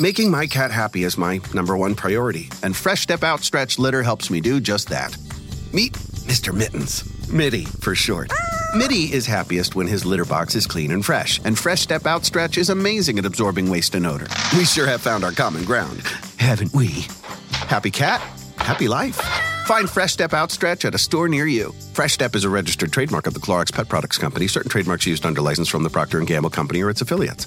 Making my cat happy is my number one priority, and Fresh Step Outstretch litter helps me do just that. Meet Mr. Mittens. Mitty, for short. Mitty is happiest when his litter box is clean and fresh, and Fresh Step Outstretch is amazing at absorbing waste and odor. We sure have found our common ground, haven't we? Happy cat, happy life. Find Fresh Step Outstretch at a store near you. Fresh Step is a registered trademark of the Clorox Pet Products Company. Certain trademarks used under license from the Procter & Gamble Company or its affiliates.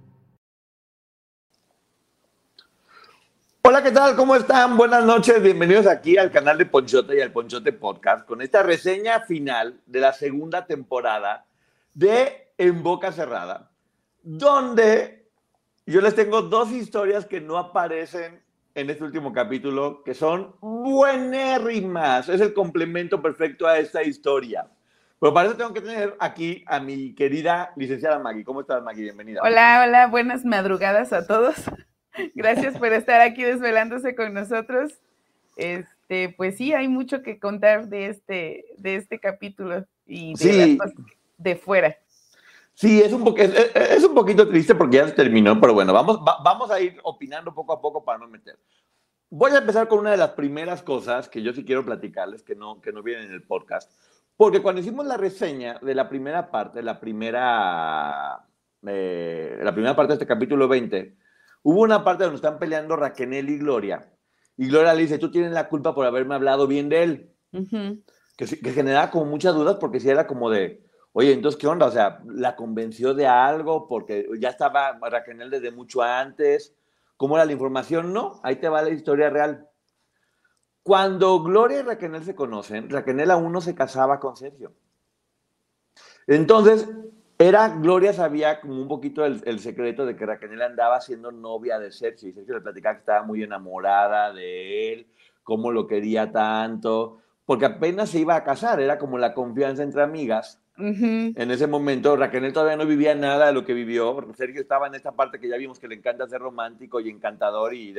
Hola, ¿qué tal? ¿Cómo están? Buenas noches. Bienvenidos aquí al canal de Ponchote y al Ponchote Podcast con esta reseña final de la segunda temporada de En Boca Cerrada, donde yo les tengo dos historias que no aparecen en este último capítulo, que son buenérrimas. Es el complemento perfecto a esta historia. Pero para eso tengo que tener aquí a mi querida licenciada Maggie. ¿Cómo estás, Maggie? Bienvenida. Hola, hola, buenas madrugadas a todos. Gracias por estar aquí desvelándose con nosotros. Este, pues sí, hay mucho que contar de este, de este capítulo y de, de fuera. Sí, es un, es, un poquito triste porque ya se terminó, pero bueno, vamos, vamos a ir opinando poco a poco para no meter. Voy a empezar con una de las primeras cosas que yo sí quiero platicarles, que no, que no vienen en el podcast, porque cuando hicimos la reseña de la primera parte, la primera, eh, la primera parte de este capítulo 20, Hubo una parte donde están peleando Raquel y Gloria. Y Gloria le dice, tú tienes la culpa por haberme hablado bien de él. que, que, generaba como muchas dudas porque si era como de, oye, entonces, ¿qué onda? O sea, ¿la convenció de algo? Porque ya estaba Raquel desde mucho antes. ¿Cómo era la información? No, ahí te va la historia real. Cuando Gloria y Raquel se conocen, Raquel aún no se casaba con Sergio. Entonces, era, Gloria sabía como un poquito el, secreto de que Raquel andaba siendo novia de Sergio y Sergio le platicaba que estaba muy enamorada de él, cómo lo quería tanto, porque apenas se iba a casar, era como la confianza entre amigas. En ese momento Raquel todavía no vivía nada de lo que vivió, Sergio estaba en esta parte que ya vimos que le encanta ser romántico y encantador y,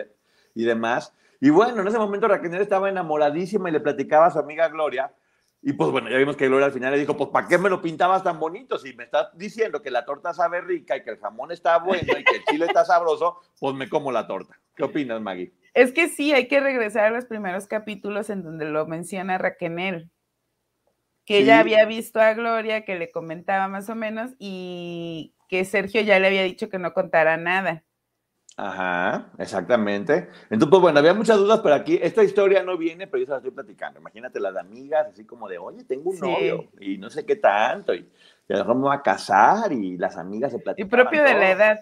y demás. Y bueno, en ese momento Raquel estaba enamoradísima y le platicaba a su amiga Gloria y pues bueno, ya vimos que Gloria al final le dijo, pues ¿para qué me lo pintabas tan bonito? Si me estás diciendo que la torta sabe rica y que el jamón está bueno y que el chile está sabroso, pues me como la torta. ¿Qué opinas, Maggie? Es que sí, hay que regresar a los primeros capítulos en donde lo menciona Raquel, que ella había visto a Gloria, que le comentaba más o menos, y que Sergio ya le había dicho que no contara nada. Ajá, exactamente. Entonces, pues bueno, había muchas dudas, pero aquí esta historia no viene, pero yo se la estoy platicando. Imagínate las amigas, así como de, oye, tengo un novio y no sé qué tanto, y, a vamos a casar y las amigas se platican. Y propio de la edad.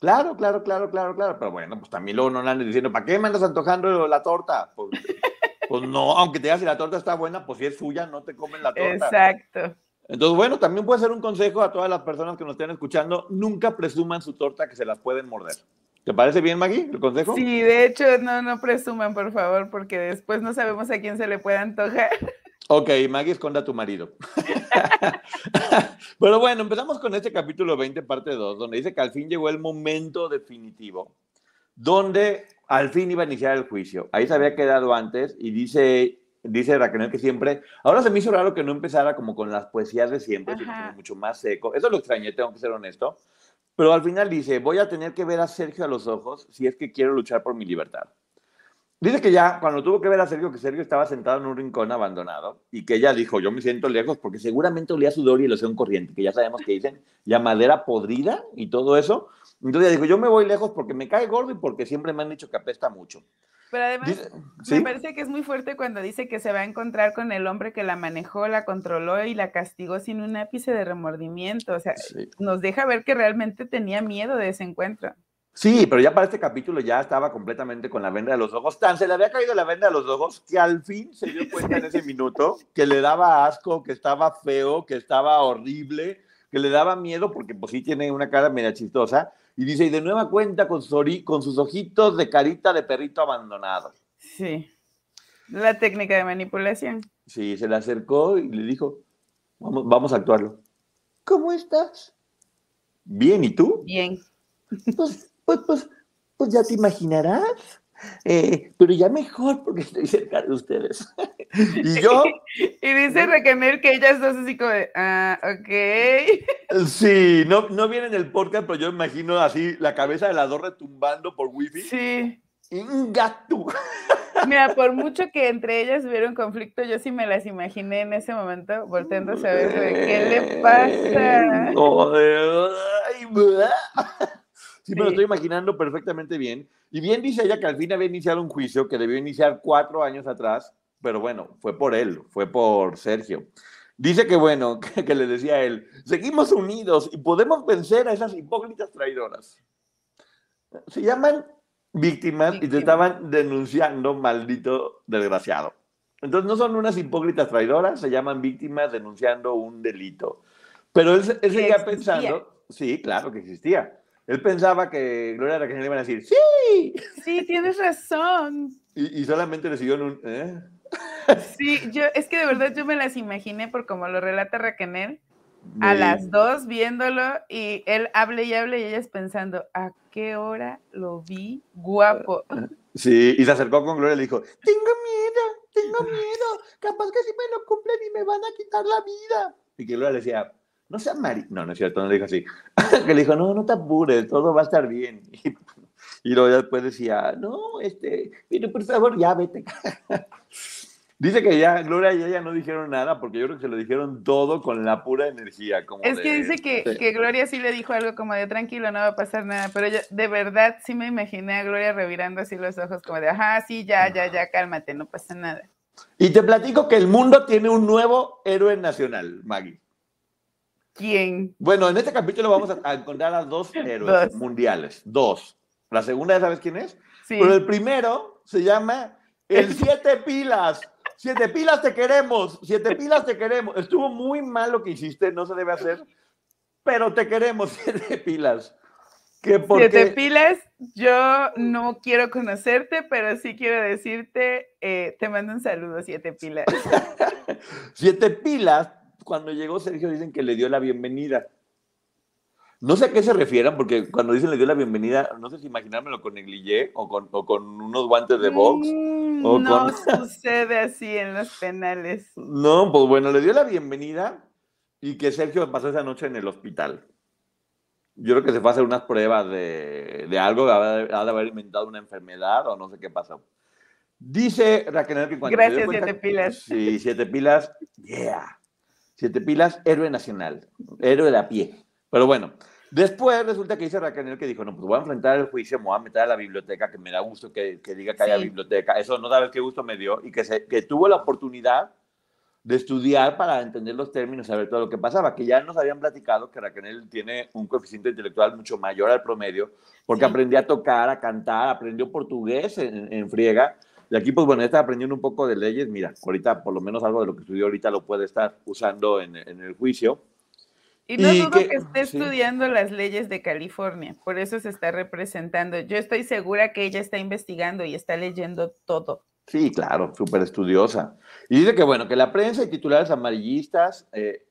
Claro, claro, claro, claro, claro. Pero bueno, pues también luego no le andan diciendo, ¿para qué me andas antojando la torta? Pues, pues no, aunque te digas si la torta está buena, pues si es suya, no te comen la torta. Exacto. Entonces, bueno, también puede ser un consejo a todas las personas que nos estén escuchando, nunca presuman su torta que se las pueden morder. ¿Te parece bien, Maggie, el consejo? Sí, de hecho, no, no presuman, por favor, porque después no sabemos a quién se le puede antojar. Ok, Maggie, esconda a tu marido. Pero bueno, empezamos con este capítulo 20, parte 2, donde dice que al fin llegó el momento definitivo, donde al fin iba a iniciar el juicio. Ahí se había quedado antes y dice, dice Raquel que siempre, ahora se me hizo raro que no empezara como con las poesías de siempre, sino mucho más seco. Eso lo extrañé, tengo que ser honesto. Pero al final dice, voy a tener que ver a Sergio a los ojos si es que quiero luchar por mi libertad. Dice que ya cuando tuvo que ver a Sergio, que Sergio estaba sentado en un rincón abandonado y que ella dijo, yo me siento lejos porque seguramente olía sudor y loción corriente, que ya sabemos que dicen ya madera podrida y todo eso. Entonces ella dijo, yo me voy lejos porque me cae gordo y porque siempre me han dicho que apesta mucho. Pero además, me parece que es muy fuerte cuando dice que se va a encontrar con el hombre que la manejó, la controló y la castigó sin un ápice de remordimiento. O sea, nos deja ver que realmente tenía miedo de ese encuentro. Sí, pero ya para este capítulo ya estaba completamente con la venda de los ojos. Tan se le había caído la venda de los ojos que al fin se dio cuenta en ese minuto que le daba asco, que estaba feo, que estaba horrible, que le daba miedo porque pues sí tiene una cara media chistosa Y dice, y de nueva cuenta con, con sus ojitos de carita de perrito abandonado. Sí. La técnica de manipulación. Sí, se le acercó y le dijo, vamos, vamos a actuarlo. ¿Cómo estás? Bien, ¿y tú? Bien. Pues, pues, pues, pues ya te imaginarás. Eh, pero ya mejor porque estoy cerca de ustedes. y yo. y dice Raquel que ella está así como de, ah, ok. Sí, no, no viene en el podcast, pero yo imagino así la cabeza de la dos retumbando por wifi. Sí. gato. Mira, por mucho que entre ellas hubiera un conflicto, yo sí me las imaginé en ese momento, volteándose a ver qué le pasa. Sí, me lo estoy imaginando perfectamente bien. Y bien dice ella que al fin había iniciado un juicio que debió iniciar cuatro años atrás, pero bueno, fue por él, fue por Sergio. Dice que bueno, que, le decía a él, seguimos unidos y podemos vencer a esas hipócritas traidoras. Se llaman víctimas y te estaban denunciando, maldito desgraciado. Entonces no son unas hipócritas traidoras, se llaman víctimas denunciando un delito. Pero él, él seguía pensando, sí, claro que existía. Él pensaba que Gloria Raquel le iban a decir, sí. Sí, tienes razón. Y, solamente le siguió en un, ¿eh? Sí, yo, es que de verdad yo me las imaginé por como lo relata Raquel, a las dos viéndolo y él hable y hable y ellas pensando, ¿a qué hora lo vi guapo? Sí, y se acercó con Gloria y le dijo, tengo miedo, tengo miedo, capaz que si me lo cumplen y me van a quitar la vida. Y que Gloria le decía, no sea Mari. No, no es cierto, no le dijo así. que le dijo, no, no te apures, todo va a estar bien. Y, luego después decía, no, este, pero por favor, ya vete. Dice que ya Gloria y ella no dijeron nada porque yo creo que se lo dijeron todo con la pura energía. Como es que dice que, que, Gloria sí le dijo algo como de tranquilo, no va a pasar nada, pero yo de verdad sí me imaginé a Gloria revirando así los ojos como de, ajá, sí, ya, ya, ya, cálmate, no pasa nada. Y te platico que el mundo tiene un nuevo héroe nacional, Maggie. ¿Quién? Bueno, en este capítulo vamos a, encontrar a dos héroes mundiales. Dos. La segunda, ¿sabes quién es? Sí. Pero el primero se llama El Siete Pilas. Siete Pilas te queremos. Siete Pilas te queremos. Estuvo muy mal lo que hiciste, no se debe hacer. Pero te queremos, Siete Pilas. Siete Pilas, yo no quiero conocerte, pero sí quiero decirte, eh, te mando un saludo, Siete Pilas. siete Pilas cuando llegó Sergio dicen que le dio la bienvenida. No sé a qué se refieran, porque cuando dicen le dio la bienvenida, no sé si imaginármelo con negligé o con, o con unos guantes de box. Mm, no sucede así en los penales. No, pues bueno, le dio la bienvenida y que Sergio pasó esa noche en el hospital. Yo creo que se fue a hacer unas pruebas de, de algo, ha de, haber inventado una enfermedad o no sé qué pasó. Dice Raquel que cuando. Gracias, siete pilas. Sí, siete pilas. Yeah. Siete pilas, héroe nacional, héroe de a pie. Pero bueno, después resulta que dice Raquel que dijo, no, pues voy a enfrentar el juicio, me voy a meter a la biblioteca, que me da gusto que, diga que haya biblioteca. Eso no sabes qué gusto me dio. Y que, se, que tuvo la oportunidad de estudiar para entender los términos, saber todo lo que pasaba, que ya nos habían platicado que Raquel tiene un coeficiente intelectual mucho mayor al promedio, porque aprendía a tocar, a cantar, aprendió portugués en, en friega, y aquí, pues bueno, está aprendiendo un poco de leyes. Mira, ahorita por lo menos algo de lo que estudió ahorita lo puede estar usando en, el juicio. Y no dudo que, esté estudiando las leyes de California, por eso se está representando. Yo estoy segura que ella está investigando y está leyendo todo. Sí, claro, súper estudiosa. Y dice que, bueno, que la prensa y titulares amarillistas, eh,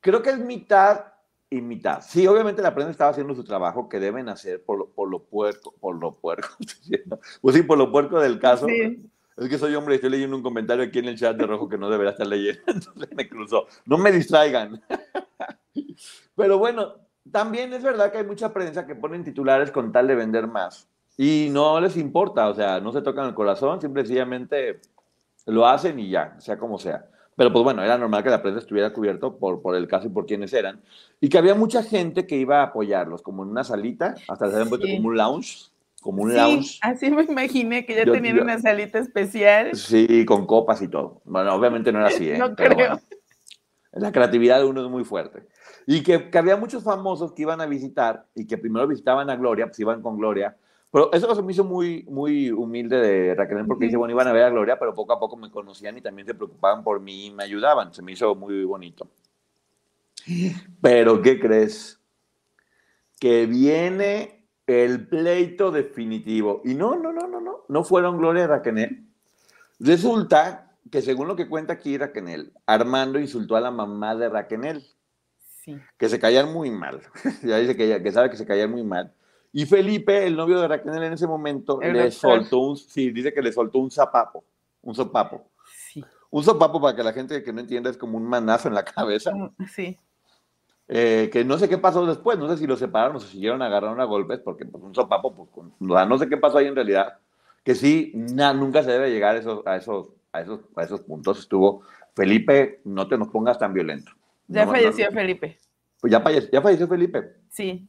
creo que es mitad y mitad. Sí, obviamente la prensa estaba haciendo su trabajo que deben hacer por lo, por lo puerco, por lo puerco, pues sí, por lo puerco del caso. Es que soy hombre y estoy leyendo un comentario aquí en el chat de rojo que no debería estar leyendo, entonces me cruzó. No me distraigan. Pero bueno, también es verdad que hay mucha prensa que ponen titulares con tal de vender más. Y no les importa, o sea, no se tocan el corazón, simplemente lo hacen y ya, sea como sea. Pero pues bueno, era normal que la prensa estuviera cubierto por, por el caso y por quienes eran. Y que había mucha gente que iba a apoyarlos, como en una salita, hasta se habían puesto como un lounge. Como un lounge. Así me imaginé que ya tenían una salita especial. Sí, con copas y todo. Bueno, obviamente no era así, ¿eh? no creo. la creatividad de uno es muy fuerte. Y que, que, había muchos famosos que iban a visitar y que primero visitaban a Gloria, pues iban con Gloria, pero eso se me hizo muy, muy humilde de Raquel, porque dice, bueno, iban a ver a Gloria, pero poco a poco me conocían y también se preocupaban por mí y me ayudaban. Se me hizo muy bonito. Pero, ¿qué crees? que viene el pleito definitivo. Y no, no, no, no, no, no fueron Gloria y Raquel. Resulta que según lo que cuenta aquí Raquel, Armando insultó a la mamá de Raquel. Sí. Que se caían muy mal. ya dice que, que sabe que se caían muy mal. Y Felipe, el novio de Raquel en ese momento, le soltó un, sí, dice que le soltó un zapapo, un sopapo. Sí. Un sopapo para que la gente que no entienda es como un manazo en la cabeza. Sí. Eh, que no sé qué pasó después, no sé si lo separaron o se siguieron agarrando a golpes, porque pues, un sopapo, pues, no sé qué pasó ahí en realidad, que sí, nunca se debe llegar a esos, a, esos, a, esos, a esos puntos. Estuvo, Felipe, no te nos pongas tan violento. Ya falleció Felipe. Pues ya, ya falleció Felipe. Sí.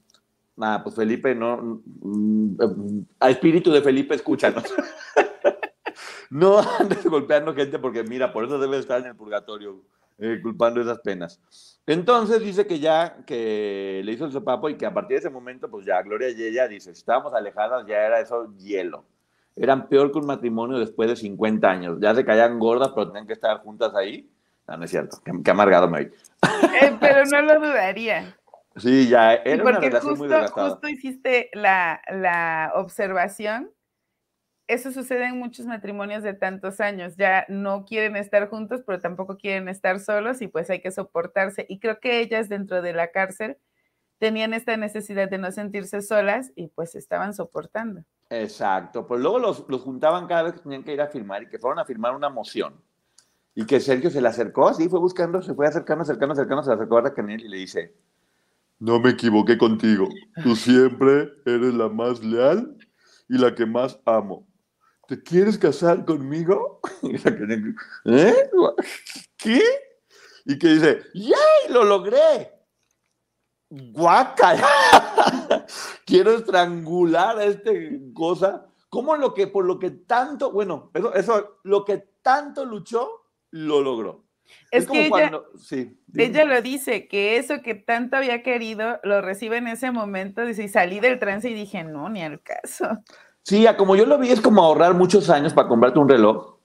Nada, pues Felipe, no. Mm, a espíritu de Felipe, escúchanos. no andes golpeando gente porque, mira, por eso debe estar en el purgatorio, eh, culpando esas penas. Entonces dice que ya que le hizo el sopapo y que a partir de ese momento, pues ya Gloria y ella dice: estábamos alejadas, ya era eso hielo. Eran peor que un matrimonio después de 50 años. Ya se caían gordas, pero tenían que estar juntas ahí. No, no es cierto. Qué, amargado me oí. Eh, pero no lo dudaría. Sí, ya era una relación justo, muy Justo hiciste la, la observación. Eso sucede en muchos matrimonios de tantos años. Ya no quieren estar juntos, pero tampoco quieren estar solos y pues hay que soportarse. Y creo que ellas dentro de la cárcel tenían esta necesidad de no sentirse solas y pues estaban soportando. Exacto, pues luego los, los, juntaban cada vez que tenían que ir a firmar y que fueron a firmar una moción. Y que Sergio se le acercó, así fue buscando, se fue acercando, acercando, acercando, se le acercó a Raquel y le dice, no me equivoqué contigo. Tú siempre eres la más leal y la que más amo. ¿Te quieres casar conmigo? ¿Eh? ¿Qué? Y que dice, ¡yay! ¡Lo logré! ¡Guaca! Quiero estrangular a este cosa. ¿Cómo lo que, por lo que tanto, bueno, eso, eso, lo que tanto luchó, lo logró? Es, como que ella, cuando, ella lo dice, que eso que tanto había querido lo recibe en ese momento. Dice, y salí del trance y dije, no, ni al caso. Sí, como yo lo vi, es como ahorrar muchos años para comprarte un reloj.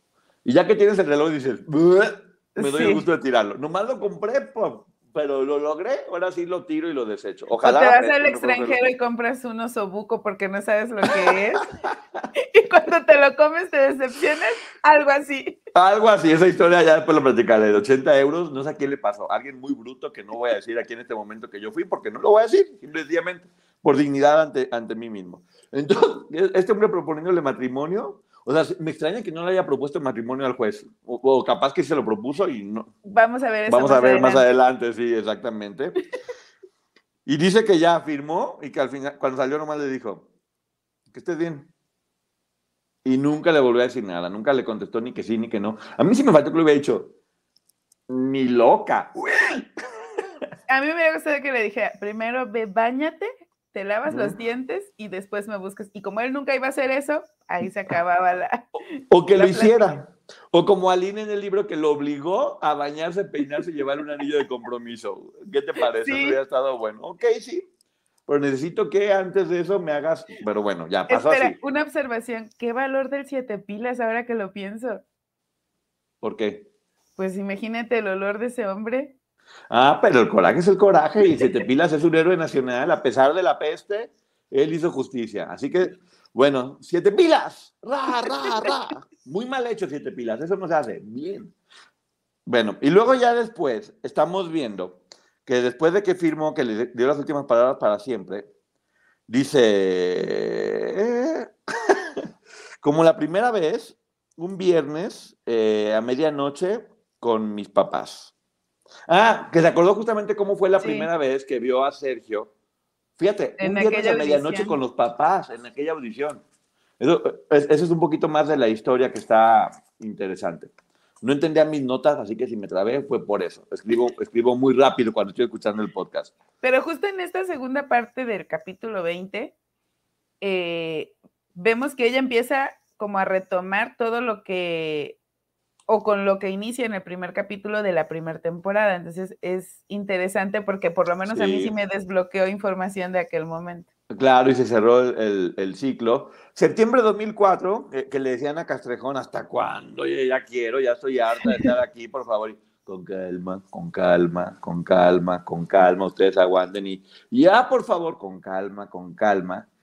Y ya que tienes el reloj, dices, me doy el gusto de tirarlo. Nomás lo compré por, pero lo logré, ahora sí lo tiro y lo desecho. Ojalá. O te vas al extranjero y compras un osobuco porque no sabes lo que es. y cuando te lo comes te decepcionas, algo así. Algo así, esa historia ya después lo platicaré. De 80 euros, no sé a quién le pasó. Alguien muy bruto que no voy a decir aquí en este momento que yo fui, porque no lo voy a decir, simplemente por dignidad ante, ante mí mismo. Entonces, este hombre proponiéndole matrimonio, o sea, me extraña que no le haya propuesto el matrimonio al juez. O, capaz que se lo propuso y no. Vamos a ver eso Vamos a ver más adelante, sí, exactamente. y dice que ya firmó y que al final, cuando salió nomás le dijo, que estés bien. Y nunca le volvió a decir nada, nunca le contestó ni que sí ni que no. A mí sí me faltó que le hubiera dicho, ni loca. A mí me hubiera gustado que le dijera, primero ve, bañate te lavas los dientes y después me buscas. Y como él nunca iba a hacer eso, ahí se acababa la. O, que lo hiciera. O como Aline en el libro que lo obligó a bañarse, peinarse y llevar un anillo de compromiso. ¿Qué te parece? Sí. Habría estado bueno. Ok, sí. Pero necesito que antes de eso me hagas. Pero bueno, ya pasó Espera, una observación. ¿Qué valor del siete pilas ahora que lo pienso? ¿Por qué? Pues imagínate el olor de ese hombre. Ah, pero el coraje es el coraje y Siete Pilas es un héroe nacional. A pesar de la peste, él hizo justicia. Así que, bueno, Siete Pilas, ra, ra, ra. Muy mal hecho Siete Pilas, eso no se hace. Bien. Bueno, y luego ya después estamos viendo que después de que firmó, que le dio las últimas palabras para siempre, dice, como la primera vez, un viernes eh, a medianoche con mis papás. Ah, que se acordó justamente cómo fue la primera vez que vio a Sergio. Fíjate, en un viernes a medianoche con los papás en aquella audición. Eso, es un poquito más de la historia que está interesante. No entendía mis notas, así que si me trabé fue por eso. Escribo, escribo muy rápido cuando estoy escuchando el podcast. Pero justo en esta segunda parte del capítulo 20, eh, vemos que ella empieza como a retomar todo lo que o con lo que inicia en el primer capítulo de la primera temporada. Entonces es interesante porque por lo menos a mí sí me desbloqueó información de aquel momento. Claro, y se cerró el, ciclo. Septiembre de 2004, que le decían a Castrejón, ¿hasta cuándo? ya quiero, ya estoy harta de estar aquí, por favor. con calma, con calma, con calma, con calma, ustedes aguanten y ya por favor, con calma, con calma.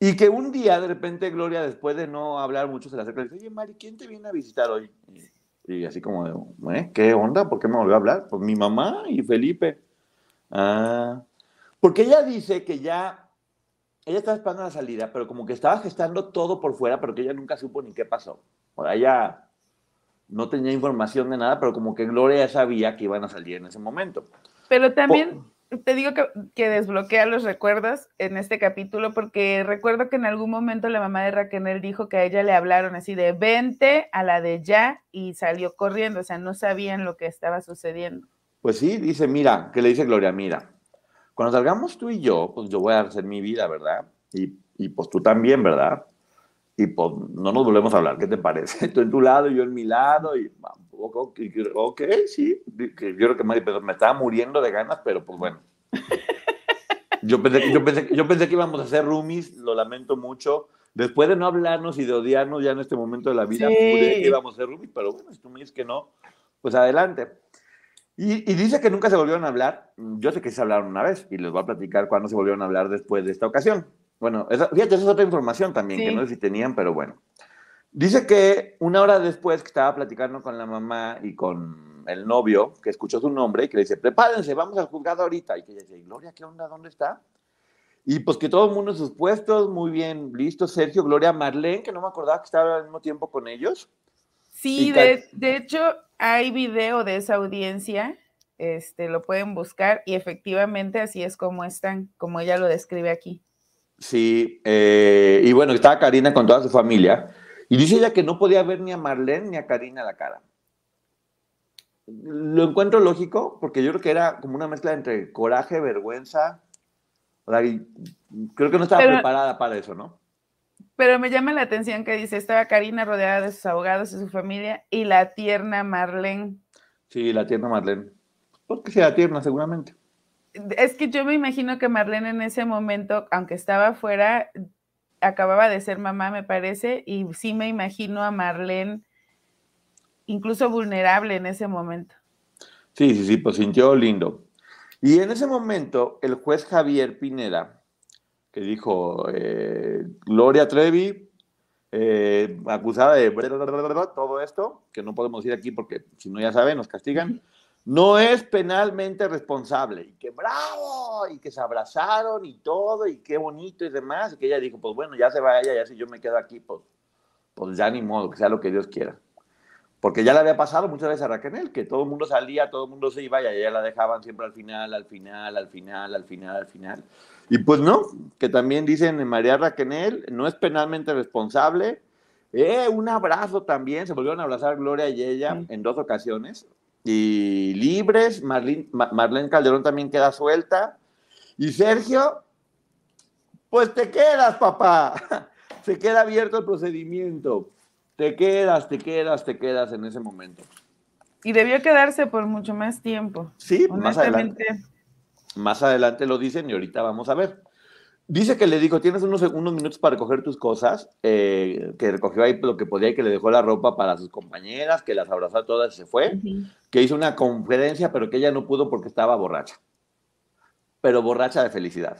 Y que un día, de repente, Gloria, después de no hablar mucho, se le acerca y dice, oye, Mari, ¿quién te viene a visitar hoy? Y, así como, ¿eh? ¿qué onda? ¿Por qué me volvió a hablar? Pues mi mamá y Felipe. Ah, porque ella dice que ya, ella estaba esperando la salida, pero como que estaba gestando todo por fuera, pero que ella nunca supo ni qué pasó. O sea, ella no tenía información de nada, pero como que Gloria ya sabía que iban a salir en ese momento. Pero también te digo que, desbloquea los recuerdos en este capítulo porque recuerdo que en algún momento la mamá de Raquel dijo que a ella le hablaron así de vente a la de ya y salió corriendo, o sea, no sabían lo que estaba sucediendo. Pues sí, dice, mira, que le dice Gloria, mira, cuando salgamos tú y yo, pues yo voy a hacer mi vida, ¿verdad? Y, y pues tú también, ¿verdad? Y pues no nos volvemos a hablar, ¿qué te parece? Tú en tu lado y yo en mi lado y ok, ok, sí, yo creo que me estaba muriendo de ganas, pero pues bueno. Yo pensé, yo, pensé, yo pensé que íbamos a ser roomies, lo lamento mucho. Después de no hablarnos y de odiarnos ya en este momento de la vida, que íbamos a ser roomies, pero bueno, si tú me dices que no, pues adelante. Y, y, dice que nunca se volvieron a hablar. Yo sé que se hablaron una vez y les voy a platicar cuándo se volvieron a hablar después de esta ocasión. Bueno, esa, fíjate, esa es otra información también, que no sé si tenían, pero bueno. Dice que una hora después que estaba platicando con la mamá y con el novio, que escuchó su nombre y que le dice, prepárense, vamos al juzgado ahorita. Y que ella dice, Gloria, ¿qué onda? ¿Dónde está? Y pues que todo el mundo en sus puestos, muy bien, listo, Sergio, Gloria, Marlene, que no me acordaba que estaba al mismo tiempo con ellos. Sí, de, de, hecho hay video de esa audiencia, este, lo pueden buscar y efectivamente así es como están, como ella lo describe aquí. Sí, eh, y bueno, estaba Karina con toda su familia. Y dice ella que no podía ver ni a Marlene ni a Karina la cara. Lo encuentro lógico porque yo creo que era como una mezcla entre coraje, vergüenza. creo que no estaba preparada para eso, ¿no? Pero me llama la atención que dice, estaba Karina rodeada de sus abogados y su familia y la tierna Marlene. Sí, la tierna Marlene. Porque sea tierna, seguramente. Es que yo me imagino que Marlene en ese momento, aunque estaba afuera, acababa de ser mamá, me parece, y sí me imagino a Marlene incluso vulnerable en ese momento. Sí, sí, sí, pues sintió lindo. Y en ese momento, el juez Javier Pineda, que dijo, eh, Gloria Trevi, eh, acusada de todo esto, que no podemos decir aquí porque si no ya saben, nos castigan, no es penalmente responsable. Y que bravo, y que se abrazaron y todo, y qué bonito y demás. Y que ella dijo, pues bueno, ya se va ella, ya si yo me quedo aquí, pues, pues ya ni modo, que sea lo que Dios quiera. Porque ya le había pasado muchas veces a Raquel, que todo el mundo salía, todo el mundo se iba y a ella la dejaban siempre al final, al final, al final, al final, al final. Y pues no, que también dicen María Raquel no es penalmente responsable. Eh, un abrazo también, se volvieron a abrazar Gloria y ella en dos ocasiones y libres. Marlene, Calderón también queda suelta. Y Sergio, pues te quedas, papá. Se queda abierto el procedimiento. Te quedas, te quedas, te quedas en ese momento. Y debió quedarse por mucho más tiempo. Sí, más adelante. Más adelante lo dicen y ahorita vamos a ver. Dice que le dijo, tienes unos, unos minutos para recoger tus cosas, eh, que recogió ahí lo que podía y que le dejó la ropa para sus compañeras, que las abrazó a todas y se fue, que hizo una conferencia, pero que ella no pudo porque estaba borracha. Pero borracha de felicidad.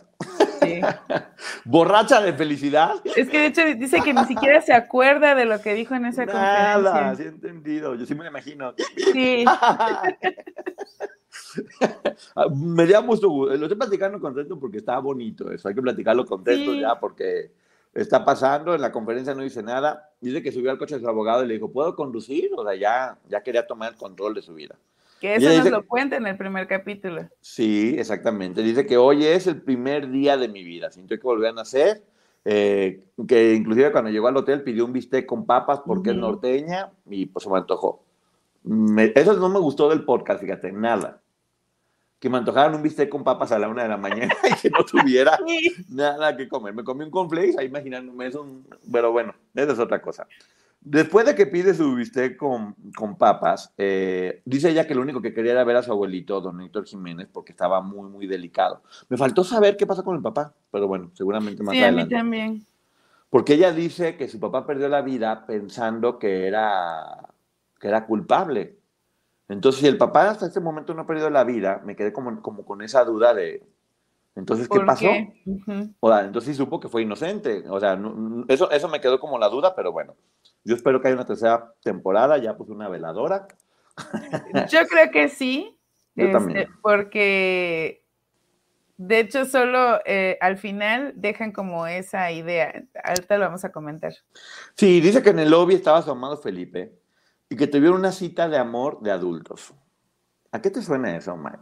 Sí. borracha de felicidad. Es que de hecho dice que ni siquiera se acuerda de lo que dijo en esa conferencia. Nada, sí he entendido, yo sí me lo imagino. Sí. Ah, me da mucho gusto. Lo estoy platicando contento porque está bonito eso. Hay que platicarlo contento ya porque está pasando. En la conferencia no dice nada. Dice que subió al coche de su abogado y le dijo, ¿puedo conducir? O sea, ya, ya quería tomar el control de su vida. Que eso nos lo cuenta en el primer capítulo. Sí, exactamente. Dice que hoy es el primer día de mi vida. Siento que volví a nacer. Eh, que inclusive cuando llegó al hotel pidió un bistec con papas porque es norteña y pues se me antojó. eso no me gustó del podcast, fíjate, nada. Que me antojaran un bistec con papas a la una de la mañana y que no tuviera nada que comer. Me comí un cornflakes, ahí imaginándome eso, pero bueno, esa es otra cosa. Después de que pide su bistec con, con papas, eh, dice ella que lo único que quería era ver a su abuelito, don Héctor Jiménez, porque estaba muy, muy delicado. Me faltó saber qué pasó con el papá, pero bueno, seguramente más sí, adelante. Sí, a mí también. Porque ella dice que su papá perdió la vida pensando que era, que era culpable. Entonces, si el papá hasta este momento no ha perdido la vida, me quedé como, como con esa duda de, entonces, ¿qué pasó? Qué? Uh -huh. O sea, entonces sí supo que fue inocente. O sea, no, eso, eso me quedó como la duda, pero bueno. Yo espero que haya una tercera temporada, ya pues una veladora. Yo creo que sí. Yo este, también. Porque, de hecho, solo eh, al final dejan como esa idea. Ahorita lo vamos a comentar. Sí, dice que en el lobby estaba su amado Felipe y que tuvieron una cita de amor de adultos. ¿A qué te suena eso, Mike?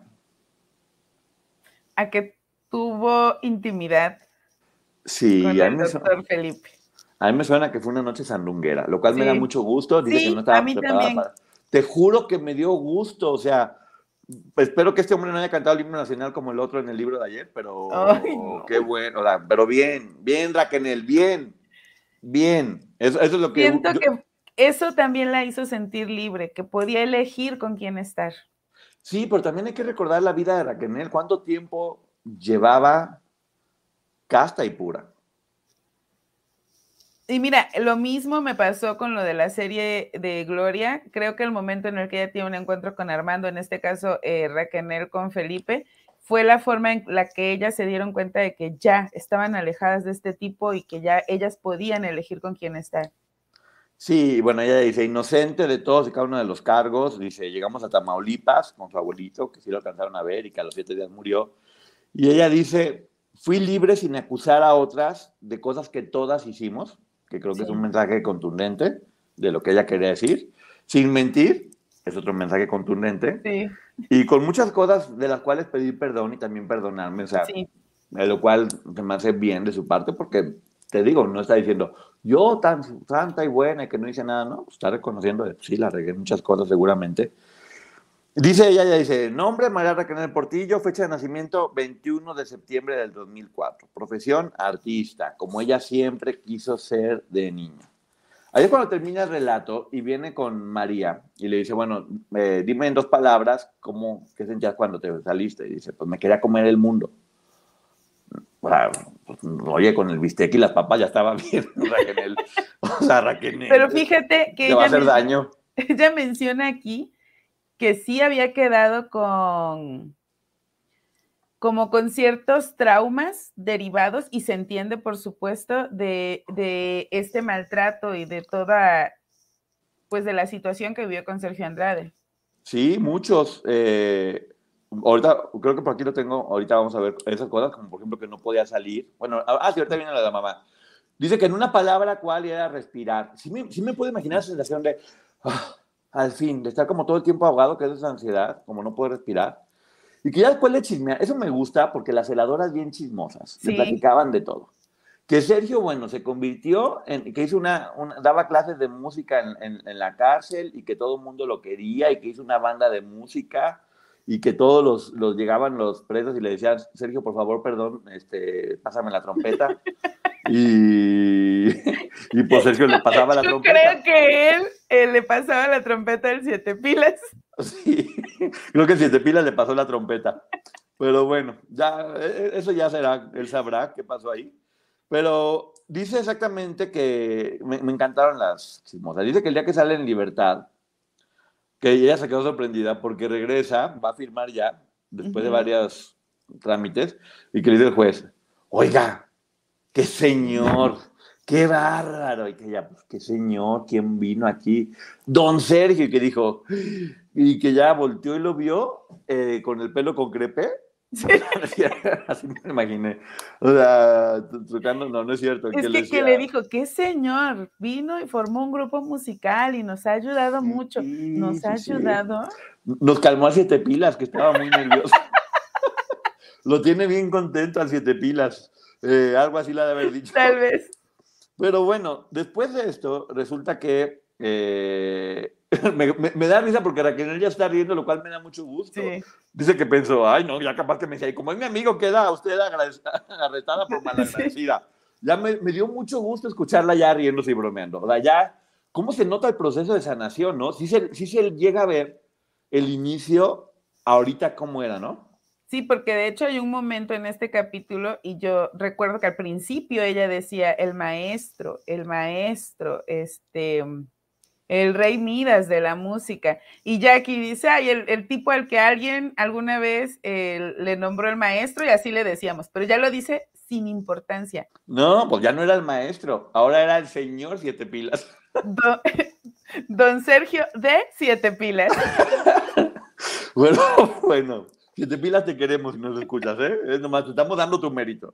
A que tuvo intimidad Sí, con a el mí, me doctor Felipe. A mí me suena que fue una noche sandunguera, lo cual me da mucho gusto. Dice Sí, que no estaba a mí preparada también. para- Te juro que me dio gusto, o sea, espero que este hombre no haya cantado el himno nacional como el otro en el libro de ayer, pero Ay, no. qué bueno, pero bien, bien, Raquel, bien, bien. Eso, eso es lo que... Siento yo- que eso también la hizo sentir libre, que podía elegir con quién estar. Sí, pero también hay que recordar la vida de Raquel, cuánto tiempo llevaba casta y pura. Y mira, lo mismo me pasó con lo de la serie de Gloria. Creo que el momento en el que ella tiene un encuentro con Armando, en este caso eh, Raquel con Felipe, fue la forma en la que ellas se dieron cuenta de que ya estaban alejadas de este tipo y que ya ellas podían elegir con quién estar. Sí, bueno, ella dice, inocente de todos y cada uno de los cargos, dice, llegamos a Tamaulipas con su abuelito, que sí lo alcanzaron a ver y que a los siete días murió. Y ella dice, fui libre sin acusar a otras de cosas que todas hicimos, que creo que es Sí. un mensaje contundente de lo que ella quería decir, sin mentir, es otro mensaje contundente, Sí, y con muchas cosas de las cuales pedir perdón y también perdonarme, o sea, sí. lo cual se me hace bien de su parte porque, te digo, no está diciendo, yo tan santa y buena y que no hice nada, no, está reconociendo, sí, la regué muchas cosas seguramente. Dice ella, ella dice, nombre María Raquel Portillo, fecha de nacimiento 21 de septiembre del 2004, profesión artista, como ella siempre quiso ser de niña. Ahí es cuando termina el relato y viene con María y le dice, bueno, eh, dime en dos palabras cómo, qué sentías cuando te saliste. Y dice, pues me quería comer el mundo. O sea, pues, oye, con el bistec y las papas ya estaba bien, Raquel. O sea, Raquel. Pero fíjate que Te va a ella, hacer daño. ella menciona aquí que sí había quedado con como con ciertos traumas derivados y se entiende, por supuesto, de, de este maltrato y de toda, pues de la situación que vivió con Sergio Andrade. Sí, muchos. eh, ahorita, creo que por aquí lo tengo. Ahorita vamos a ver esas cosas, como por ejemplo que no podía salir. Bueno, ah, sí, ahorita viene la de la mamá. Dice que en una palabra cuál era respirar. Sí me, sí me puedo imaginar esa sensación de, ah, al fin, de estar como todo el tiempo ahogado, que es esa ansiedad, como no poder respirar. Y que ya después le chismea. Eso me gusta porque las heladoras bien chismosas, Sí. platicaban de todo. Que Sergio, bueno, se convirtió en, que hizo una, una- daba clases de música en, en- en la cárcel y que todo el mundo lo quería y que hizo una banda de música y que todos los, los llegaban los presos y le decían, Sergio, por favor, perdón, este, pásame la trompeta. y, y pues Sergio le pasaba la Yo trompeta. creo que él eh, le pasaba la trompeta del siete pilas. Sí, creo que el siete pilas le pasó la trompeta. Pero bueno, ya, eh, eso ya será, él sabrá qué pasó ahí. Pero dice exactamente que me, me encantaron las chismosas. Dice que el día que sale en libertad, que ella se quedó sorprendida porque regresa, va a firmar ya, después de Ujú. varios trámites, y que le dice el juez, oiga, qué señor, qué bárbaro, y que ya, pues, qué señor, ¿quién vino aquí? Don Sergio, y que dijo, y que ya volteó y lo vio eh, con el pelo con crepe. Así me lo imaginé. O sea, tocando, no, no es cierto. Es que, le que le dijo, qué señor, vino y formó un grupo musical y nos ha ayudado mucho. Sí, Nos ha sí, sí. ayudado. Nos calmó a siete pilas, que estaba muy nervioso. Lo tiene bien contento al siete pilas. Eh, algo así le ha de haber dicho. Tal vez. Pero bueno, después de esto, resulta que eh, me, da risa porque Raquel ya está riendo, lo cual me da mucho gusto. Dice que pensó, ay, no, ya capaz que me decía, y como es mi amigo, queda usted arrestada por malagradecida. Ya me, me, dio mucho gusto escucharla ya riéndose y bromeando. O sea, ya, ¿cómo se nota el proceso de sanación, no? Sí se, sí se llega a ver el inicio ahorita cómo era, ¿no? Sí, porque de hecho hay un momento en este capítulo y yo recuerdo que al principio ella decía el maestro, el maestro, este, el rey Midas de la música. Y Jackie dice, ay, el, tipo al que alguien alguna vez eh, le nombró el maestro y así le decíamos, pero ya lo dice sin importancia. No, pues ya no era el maestro, ahora era el señor Siete Pilas. don Sergio de Siete Pilas. bueno, bueno. Siete pilas te queremos si nos escuchas, ¿eh? Es nomás, te estamos dando tu mérito.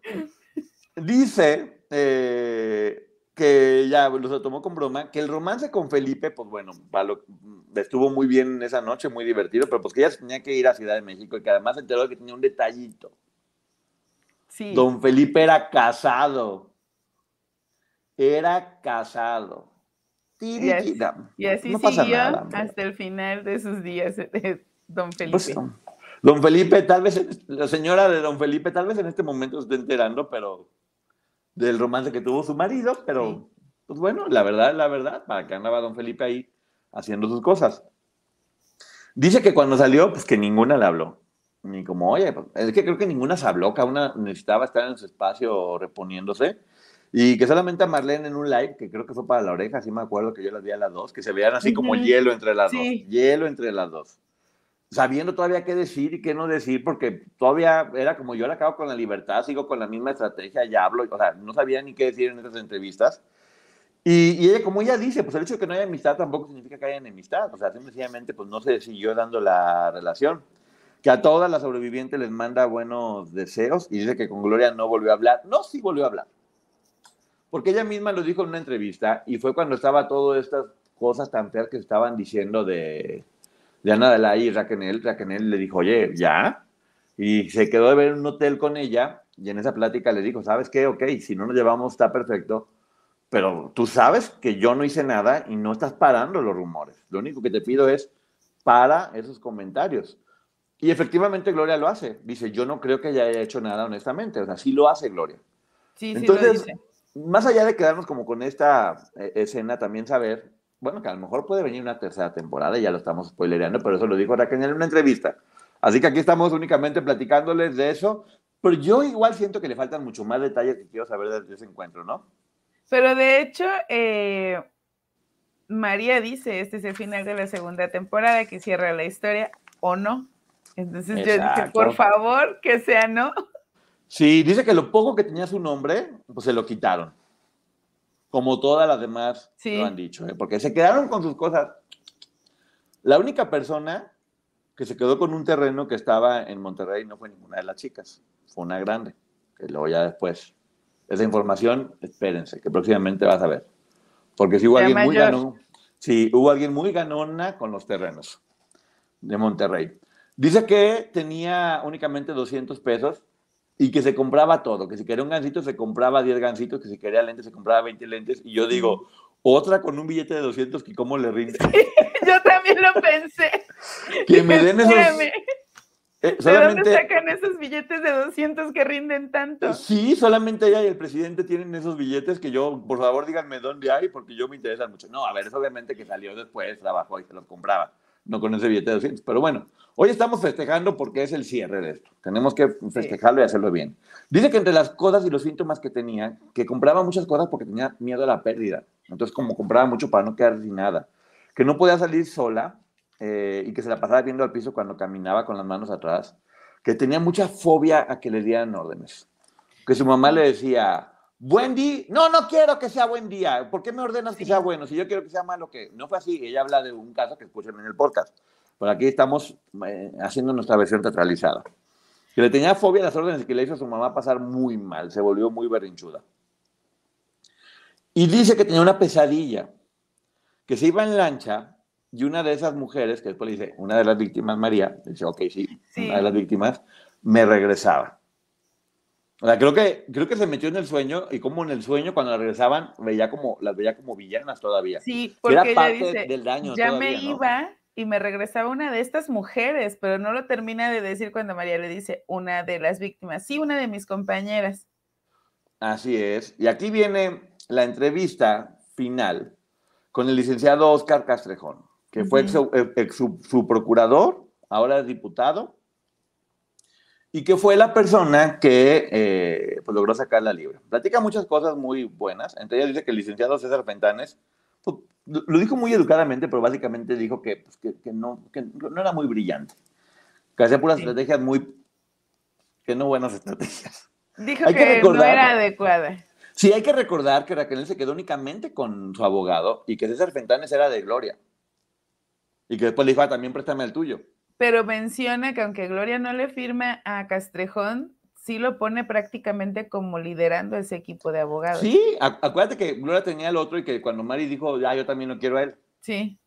Dice eh, que ya lo tomó con broma, que el romance con Felipe, pues bueno, estuvo muy bien esa noche, muy divertido, pero pues que ella tenía que ir a Ciudad de México y que además se enteró de que tenía un detallito. Sí. Don Felipe era casado. Era casado. Y así, y así siguió hasta el final de sus días, eh, don pues, Felipe. Don Felipe, tal vez, la señora de Don Felipe, tal vez en este momento se esté enterando, pero del romance que tuvo su marido, pero pues bueno, la verdad, la verdad, para que andaba Don Felipe ahí haciendo sus cosas. Dice que cuando salió, pues que ninguna le habló. Ni como, oye, pues, es que creo que ninguna se habló, cada una necesitaba estar en su espacio reponiéndose. Y que solamente a Marlene en un live, que creo que fue para la oreja, así me acuerdo que yo las vi a las dos, que se veían así como hielo entre las dos. Hielo entre las dos sabiendo todavía qué decir y qué no decir, porque todavía era como yo le acabo con la libertad, sigo con la misma estrategia, ya hablo, o sea, no sabía ni qué decir en esas entrevistas. Y, y, ella, como ella dice, pues el hecho de que no haya amistad tampoco significa que haya enemistad, o sea, sencillamente pues no se siguió dando la relación. Que a todas las sobrevivientes les manda buenos deseos y dice que con Gloria no volvió a hablar. No, sí volvió a hablar. Porque ella misma lo dijo en una entrevista y fue cuando estaba todas estas cosas tan feas que estaban diciendo de, de Ana de la y Raquel, Raquel le dijo, oye, ya. Y se quedó de ver en un hotel con ella y en esa plática le dijo, ¿sabes qué? Ok, si no nos llevamos está perfecto, pero tú sabes que yo no hice nada y no estás parando los rumores. Lo único que te pido es para esos comentarios. Y efectivamente Gloria lo hace. Dice, yo no creo que ella haya hecho nada honestamente. O sea, sí lo hace Gloria. Sí, Entonces, sí más allá de quedarnos como con esta eh, escena, también saber bueno, que a lo mejor puede venir una tercera temporada, ya lo estamos spoilereando, pero eso lo dijo Raquel en una entrevista. Así que aquí estamos únicamente platicándoles de eso, pero yo igual siento que le faltan mucho más detalles que quiero saber de ese encuentro, ¿no? Pero de hecho, eh, María dice, este es el final de la segunda temporada, que cierra la historia, o no. Entonces yo dije, por favor, que sea no. Sí, dice que lo poco que tenía su nombre, pues se lo quitaron como todas las demás lo han dicho, ¿eh? porque se quedaron con sus cosas. La única persona que se quedó con un terreno que estaba en Monterrey no fue ninguna de las chicas, fue una grande, que luego ya después. Esa información, espérense, que próximamente vas a ver. Porque si hubo alguien muy ganón, sí, hubo alguien muy ganona con los terrenos de Monterrey. Dice que tenía únicamente 200 pesos y que se compraba todo, que si quería un gancito se compraba 10 gancitos, que si quería lentes se compraba 20 lentes, y yo digo, otra con un billete de 200, que cómo le rinde. yo también lo pensé. Que me den esos... Eh, ¿De dónde sacan esos billetes de 200 que rinden tanto? Sí, solamente ella y el presidente tienen esos billetes que yo, por favor, díganme dónde hay, porque yo me interesan mucho. No, a ver, es obviamente que salió después, trabajó y se los compraba, no con ese billete de 200. Pero bueno, Hoy estamos festejando porque es el cierre de esto. Tenemos que festejarlo y hacerlo bien. Dice que entre las cosas y los síntomas que tenía, que compraba muchas cosas porque tenía miedo a la pérdida. Entonces, como compraba mucho para no quedar sin nada. Que no podía salir sola eh, y que se la pasaba viendo al piso cuando caminaba con las manos atrás. Que tenía mucha fobia a que le dieran órdenes. Que su mamá le decía, buen día. No, no quiero que sea buen día. ¿Por qué me ordenas que sea bueno? Si yo quiero que sea malo, que no fue así. Ella habla de un caso que escuchan en el podcast por aquí estamos eh, haciendo nuestra versión teatralizada. Que le tenía fobia a las órdenes que le hizo a su mamá pasar muy mal, se volvió muy berrinchuda. Y dice que tenía una pesadilla, que se iba en lancha y una de esas mujeres, que después le dice, una de las víctimas, María, dice, ok, sí, una de las víctimas, me regresaba. O sea, creo que, creo que se metió en el sueño y como en el sueño cuando la regresaban veía como, las veía como villanas todavía. Sí, porque Era parte dice, del daño ya me iba y me regresaba una de estas mujeres, pero no lo termina de decir cuando María le dice una de las víctimas, sí, una de mis compañeras. Así es. Y aquí viene la entrevista final con el licenciado Oscar Castrejón, que fue ex, su, procurador, ahora es diputado, y que fue la persona que eh, pues, logró sacar la libre. Platica muchas cosas muy buenas, entre ellas dice que el licenciado César Fentanes, pues, lo dijo muy educadamente, pero básicamente dijo que, pues, que, no, que no era muy brillante, que hacía puras estrategias muy, que no buenas estrategias. Dijo que, no era adecuada. Sí, hay que recordar que Raquel se quedó únicamente con su abogado y que César Fentanes era de Gloria. Y que después le dijo, ah, también préstame el tuyo pero menciona que aunque Gloria no le firma a Castrejón, sí lo pone prácticamente como liderando ese equipo de abogados. Sí, acuérdate que Gloria tenía el otro y que cuando Mari dijo, ya, yo también lo quiero a él. Sí.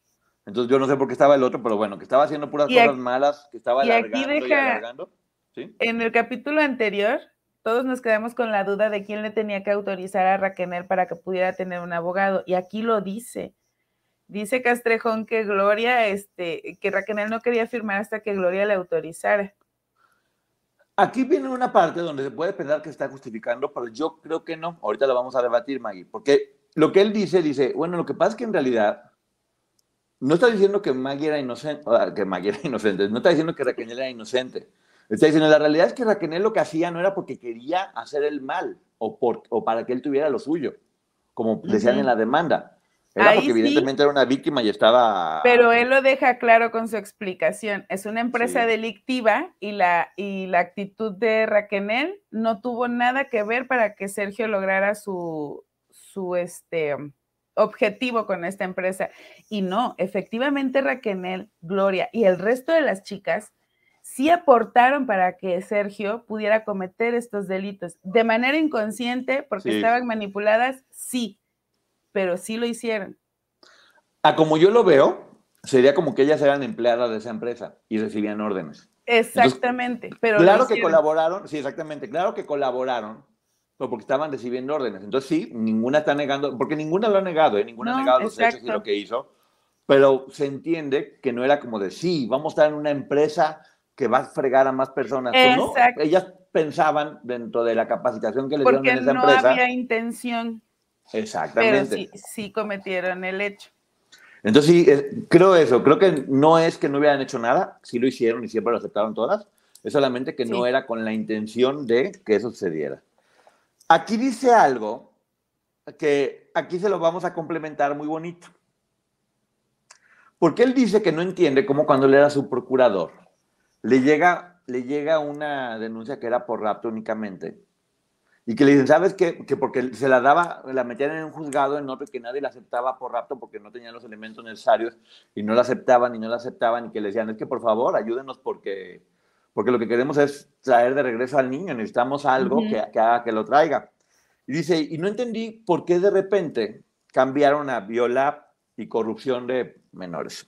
Entonces yo no sé por qué estaba el otro, pero bueno, que estaba haciendo puras cosas malas, que estaba alargando y, alargando. En el capítulo anterior, todos nos quedamos con la duda de quién le tenía que autorizar a Raquel para que pudiera tener un abogado. Y aquí lo dice. Dice Castrejón que Gloria, este, que Raquel no quería firmar hasta que Gloria le autorizara. Aquí viene una parte donde se puede pensar que está justificando, pero yo creo que no. Ahorita lo vamos a debatir, Maggie, porque lo que él dice, dice, bueno, lo que pasa es que en realidad no está diciendo que Maggie era inocente, que Maggie era inocente, no está diciendo que Raquel era inocente. Está diciendo, la realidad es que Raquel lo que hacía no era porque quería hacer el mal o, por, o para que él tuviera lo suyo, como decían en la demanda. Era porque evidentemente era una víctima y estaba... Pero él lo deja claro con su explicación. Es una empresa delictiva y la, y la actitud de Raquenel no tuvo nada que ver para que Sergio lograra su, su este, objetivo con esta empresa. Y no, efectivamente Raquenel, Gloria y el resto de las chicas sí aportaron para que Sergio pudiera cometer estos delitos. De manera inconsciente, porque estaban manipuladas, sí pero sí lo hicieron. A como yo lo veo, sería como que ellas eran empleadas de esa empresa y recibían órdenes. Exactamente, pero claro que colaboraron, sí, exactamente, claro que colaboraron, pero porque estaban recibiendo órdenes. Entonces sí, ninguna está negando, porque ninguna lo ha negado, ¿eh? ninguna ha negado los hechos y lo que hizo, pero se entiende que no era como de sí, vamos a estar en una empresa que va a fregar a más personas. No, ellas pensaban dentro de la capacitación que les dieron en esa empresa. Porque no había intención. Exactamente. Pero sí, cometieron el hecho. Entonces, sí, creo eso. Creo que no es que no hubieran hecho nada, sí lo hicieron y siempre lo aceptaron todas. Es solamente que no era con la intención de que eso sucediera. Aquí dice algo que aquí se lo vamos a complementar muy bonito. Porque él dice que no entiende cómo cuando él era su procurador, le llega, le llega una denuncia que era por rapto únicamente y que le dicen, ¿sabes qué? Que porque se la daba, la metían en un juzgado en otro que nadie la aceptaba por rapto porque no tenían los elementos necesarios y no la aceptaban y no la aceptaban y que le decían, es que por favor, ayúdenos porque, porque lo que queremos es traer de regreso al niño, necesitamos algo que, que haga que lo traiga. Y dice, y no entendí por qué de repente cambiaron a viola y corrupción de menores.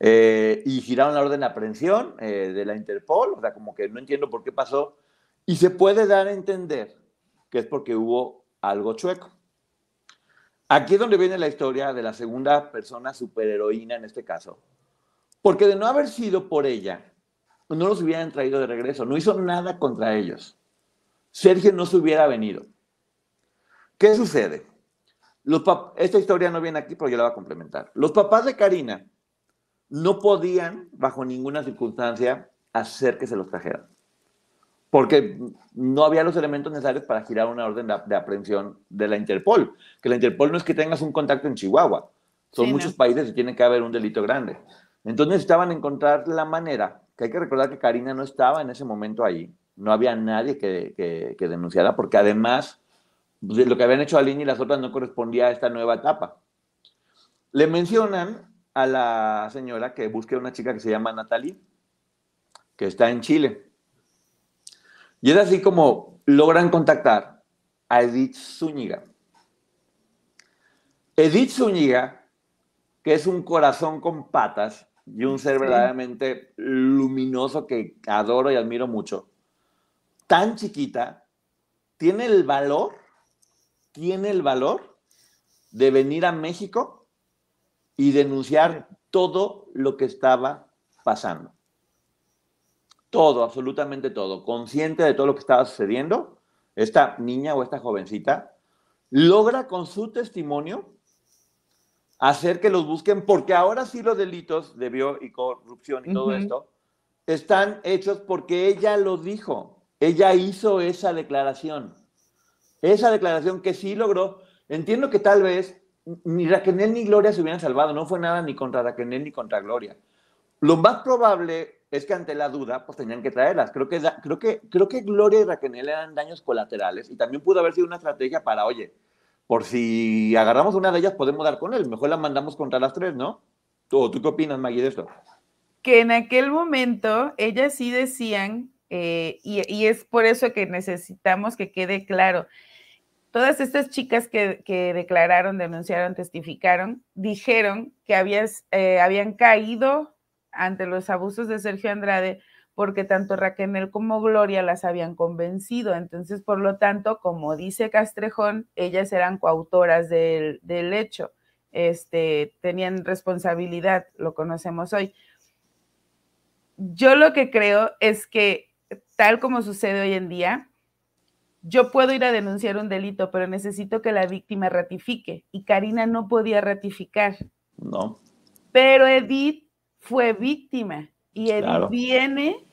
Eh, y giraron la orden de aprehensión eh, de la Interpol, o sea, como que no entiendo por qué pasó, y se puede dar a entender que es porque hubo algo chueco. Aquí es donde viene la historia de la segunda persona superheroína en este caso, porque de no haber sido por ella, no los hubieran traído de regreso, no hizo nada contra ellos. Sergio no se hubiera venido. ¿Qué sucede? esta historia no viene aquí, pero yo la voy a complementar. Los papás de Karina no podían, bajo ninguna circunstancia, hacer que se los trajeran. Porque no había los elementos necesarios para girar una orden de, aprehensión de la Interpol. Que la Interpol no es que tengas un contacto en Chihuahua. Son muchos países y tiene que haber un delito grande. Entonces necesitaban encontrar la manera, que hay que recordar que Karina no estaba en ese momento ahí, no había nadie que, denunciara, porque además pues, lo que habían hecho Aline y las otras no correspondía a esta nueva etapa. Le mencionan a la señora que busque una chica que se llama Natalie, que está en Chile. Y es así como logran contactar a Edith Zúñiga. Edith Zúñiga, que es un corazón con patas y un ser verdaderamente luminoso que adoro y admiro mucho, tan chiquita, tiene el valor, tiene el valor de venir a México y denunciar todo lo que estaba pasando. Todo, absolutamente todo. Consciente de todo lo que estaba sucediendo, esta niña o esta jovencita logra con su testimonio hacer que los busquen, porque ahora sí los delitos de bio y corrupción y todo esto están hechos porque ella lo dijo. Ella hizo esa declaración. Esa declaración que sí logró. Entiendo que tal vez ni Raquel ni Gloria se hubieran salvado. No fue nada ni contra Raquel ni contra Gloria. Lo más probable es que ante la duda, pues tenían que traerlas. Creo que, creo que, creo que Gloria y Raquel eran daños colaterales y también pudo haber sido una estrategia para, oye, por si agarramos una de ellas, podemos dar con él. Mejor la mandamos contra las tres, ¿no? ¿Tú, ¿Tú qué opinas, Maggie, de esto? Que en aquel momento ellas sí decían, eh, y, es por eso que necesitamos que quede claro, todas estas chicas que, declararon, denunciaron, testificaron, dijeron que eh, habían caído ante los abusos de Sergio Andrade porque tanto Raquel como Gloria las habían convencido. Entonces, por lo tanto, como dice Castrejón, ellas eran coautoras del, hecho, este, tenían responsabilidad, lo conocemos hoy. Yo lo que creo es que, tal como sucede hoy en día, yo puedo ir a denunciar un delito, pero necesito que la víctima ratifique. Y Karina no podía ratificar. No. Pero Edith fue víctima y él viene,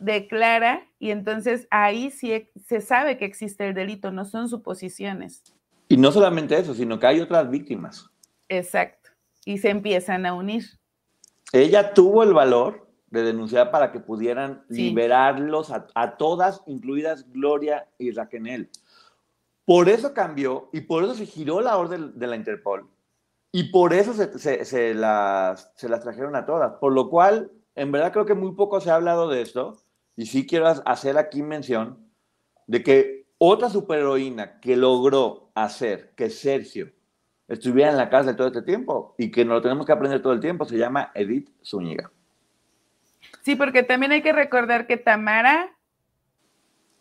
declara, y entonces ahí sí se sabe que existe el delito, no son suposiciones. Y no solamente eso, sino que hay otras víctimas. Exacto. Y se empiezan a unir. Ella tuvo el valor de denunciar para que pudieran liberarlos a, todas, incluidas Gloria y Raquel. Por eso cambió y por eso se giró la orden de la Interpol. Y por eso se, se, las, se las trajeron a todas. Por lo cual en verdad creo que muy poco se ha hablado de esto y sí quiero hacer aquí mención de que otra superheroína que logró hacer que Sergio estuviera en la cárcel todo este tiempo y que no lo tenemos que aprender todo el tiempo se llama Edith Zúñiga. Sí, porque también hay que recordar que Tamara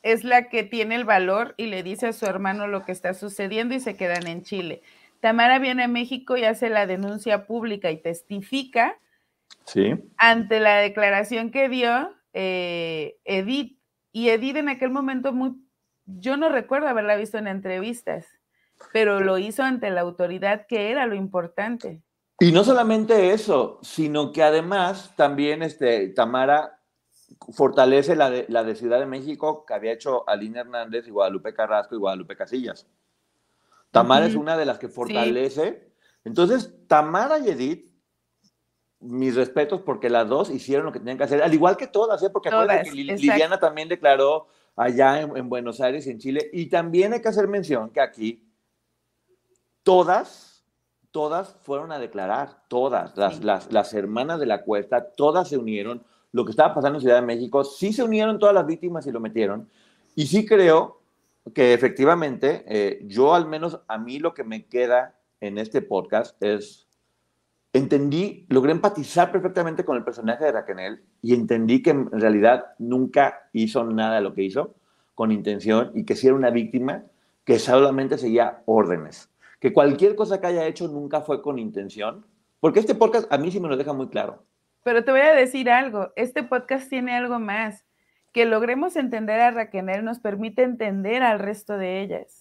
es la que tiene el valor y le dice a su hermano lo que está sucediendo y se quedan en Chile. Tamara viene a México y hace la denuncia pública y testifica Sí. Ante la declaración que dio eh, Edith. Y Edith en aquel momento muy, yo no recuerdo haberla visto en entrevistas, pero lo hizo ante la autoridad, que era lo importante. Y no solamente eso, sino que además también este, Tamara fortalece la de, la de Ciudad de México que había hecho Aline Hernández y Guadalupe Carrasco y Guadalupe Casillas. Tamara es una de las que fortalece. Entonces, Tamara y Edith mis respetos porque las dos hicieron lo que tenían que hacer, al igual que todas, ¿eh? porque que Liliana también declaró allá en, Buenos Aires y en Chile, y también hay que hacer mención que aquí todas, todas fueron a declarar, todas, las, las, las, hermanas de la cuesta, todas se unieron, lo que estaba pasando en Ciudad de México, sí se unieron todas las víctimas y lo metieron, y sí creo que efectivamente, eh, yo al menos a mí lo que me queda en este podcast es entendí, logré empatizar perfectamente con el personaje de Raquel y entendí que en realidad nunca hizo nada de lo que hizo con intención y que si era una víctima que solamente seguía órdenes. Que cualquier cosa que haya hecho nunca fue con intención. Porque este podcast a mí sí me lo deja muy claro. Pero te voy a decir algo, este podcast tiene algo más. Que logremos entender a Raquel nos permite entender al resto de ellas.